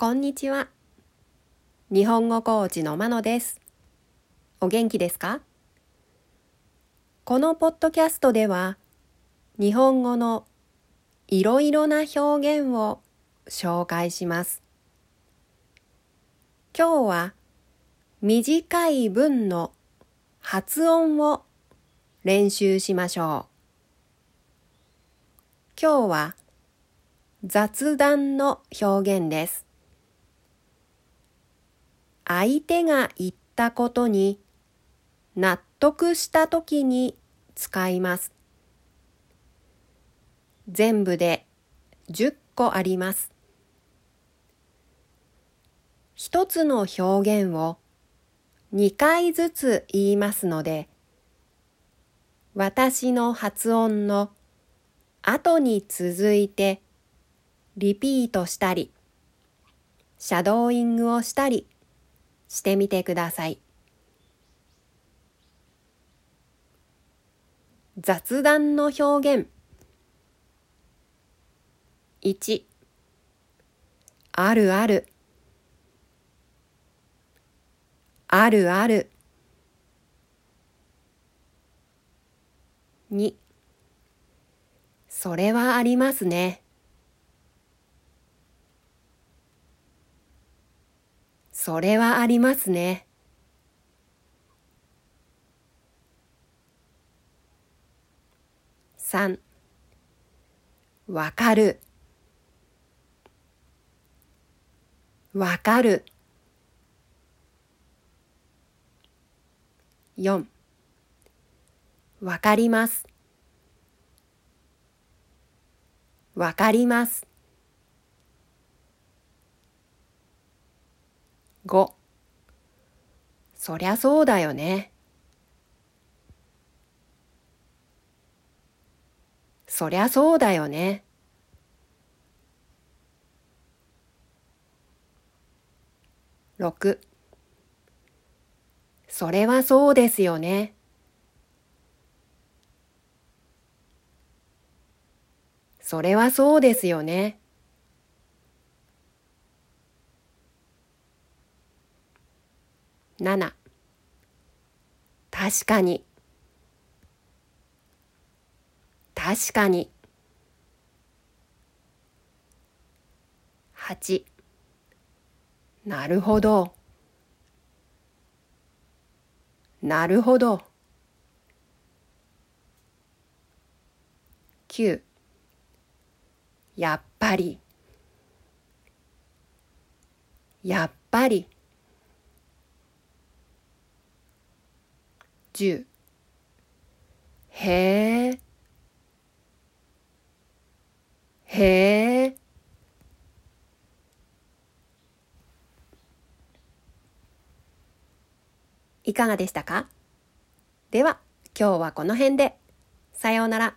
こんにちは。日本語コーチのまのです。お元気ですか？このポッドキャストでは、日本語のいろいろな表現を紹介します。今日は短い文の発音を練習しましょう。今日は雑談の表現です。相手が言ったことに納得したときに使います。全部で10個あります。一つの表現を2回ずつ言いますので、私の発音の後に続いてリピートしたり、シャドーイングをしたりしてみてください。雑談の表現1あるあるあるある2それはありますね。それはありますね。3わかる。わかる。4わかります。わかります。5そりゃそうだよね。そりゃそうだよね。6それはそうですよね。それはそうですよね。7確かに。確かに。8なるほど。なるほど。9やっぱり。やっぱり。10へえへえいかがでしたか？では今日はこの辺で。さようなら。